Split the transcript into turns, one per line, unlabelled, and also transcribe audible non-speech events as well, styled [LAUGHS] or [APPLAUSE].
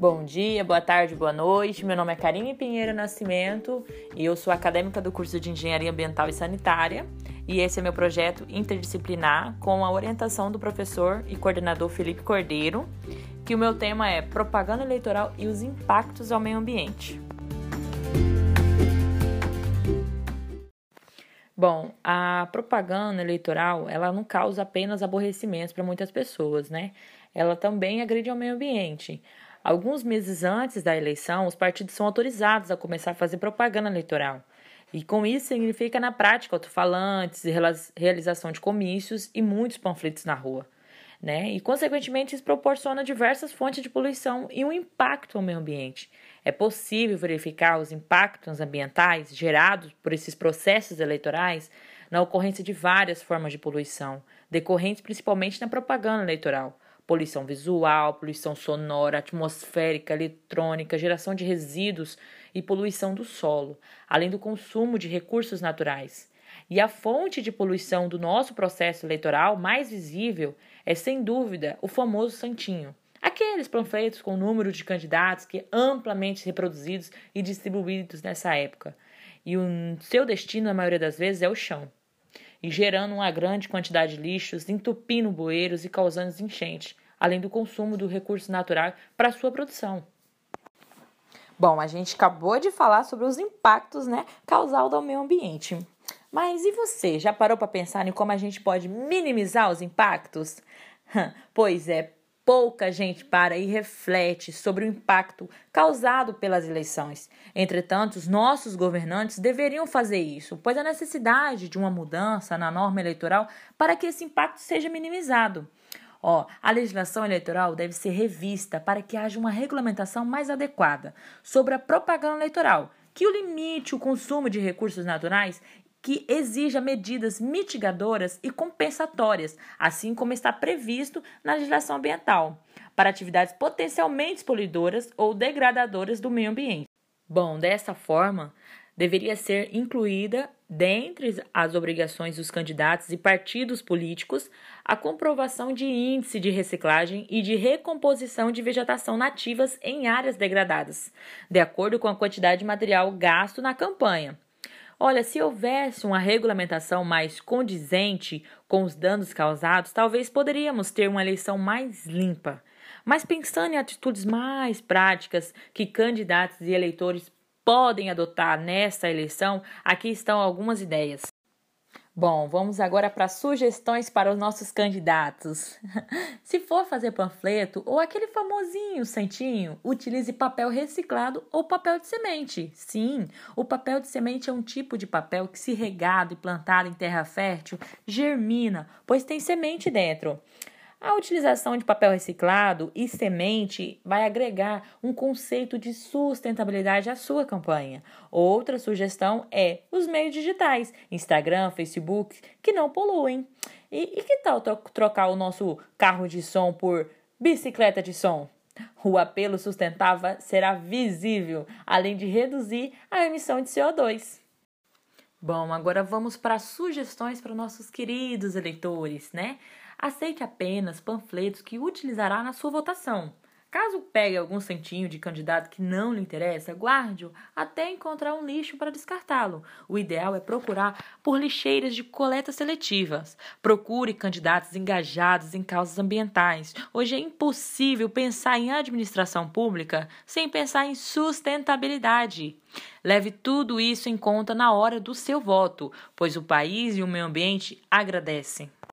Bom dia, boa tarde, boa noite. Meu nome é Karine Pinheiro Nascimento e eu sou acadêmica do curso de Engenharia Ambiental e Sanitária. E esse é meu projeto interdisciplinar com a orientação do professor e coordenador Felipe Cordeiro, que o meu tema é propaganda eleitoral e os impactos ao meio ambiente. Bom, a propaganda eleitoral, ela não causa apenas aborrecimentos para muitas pessoas, né? Ela também agride ao meio ambiente. Alguns meses antes da eleição, os partidos são autorizados a começar a fazer propaganda eleitoral. E com isso significa, na prática, alto-falantes, realização de comícios e muitos panfletos na rua. Né? E, consequentemente, isso proporciona diversas fontes de poluição e um impacto ao meio ambiente. É possível verificar os impactos ambientais gerados por esses processos eleitorais na ocorrência de várias formas de poluição, decorrentes principalmente na propaganda eleitoral poluição visual, poluição sonora, atmosférica, eletrônica, geração de resíduos e poluição do solo, além do consumo de recursos naturais. E a fonte de poluição do nosso processo eleitoral mais visível é, sem dúvida, o famoso santinho. Aqueles panfletos com número de candidatos que amplamente reproduzidos e distribuídos nessa época. E o seu destino, na maioria das vezes, é o chão e gerando uma grande quantidade de lixos, entupindo bueiros e causando enchentes, além do consumo do recurso natural para sua produção. Bom, a gente acabou de falar sobre os impactos né, causados ao meio ambiente. Mas e você? Já parou para pensar em como a gente pode minimizar os impactos? Pois é, pouca gente para e reflete sobre o impacto causado pelas eleições. Entretanto, os nossos governantes deveriam fazer isso, pois há necessidade de uma mudança na norma eleitoral para que esse impacto seja minimizado. Ó, a legislação eleitoral deve ser revista para que haja uma regulamentação mais adequada sobre a propaganda eleitoral, que o limite o consumo de recursos naturais que exija medidas mitigadoras e compensatórias, assim como está previsto na legislação ambiental, para atividades potencialmente poluidoras ou degradadoras do meio ambiente. Bom, dessa forma, deveria ser incluída, dentre as obrigações dos candidatos e partidos políticos, a comprovação de índice de reciclagem e de recomposição de vegetação nativas em áreas degradadas, de acordo com a quantidade de material gasto na campanha Olha, se houvesse uma regulamentação mais condizente com os danos causados, talvez poderíamos ter uma eleição mais limpa. Mas pensando em atitudes mais práticas que candidatos e eleitores podem adotar nesta eleição, aqui estão algumas ideias. Bom, vamos agora para sugestões para os nossos candidatos. [LAUGHS] Se for fazer panfleto ou aquele famosinho santinho, utilize papel reciclado ou papel de semente. Sim, o papel de semente é um tipo de papel que, se regado e plantado em terra fértil, germina, pois tem semente dentro. A utilização de papel reciclado e semente vai agregar um conceito de sustentabilidade à sua campanha. Outra sugestão é os meios digitais, Instagram, Facebook, que não poluem. E, e que tal trocar o nosso carro de som por bicicleta de som? O apelo sustentável será visível, além de reduzir a emissão de CO2. Bom, agora vamos para sugestões para nossos queridos eleitores, né? Aceite apenas panfletos que utilizará na sua votação. Caso pegue algum centinho de candidato que não lhe interessa, guarde-o até encontrar um lixo para descartá-lo. O ideal é procurar por lixeiras de coleta seletivas. Procure candidatos engajados em causas ambientais. Hoje é impossível pensar em administração pública sem pensar em sustentabilidade. Leve tudo isso em conta na hora do seu voto, pois o país e o meio ambiente agradecem.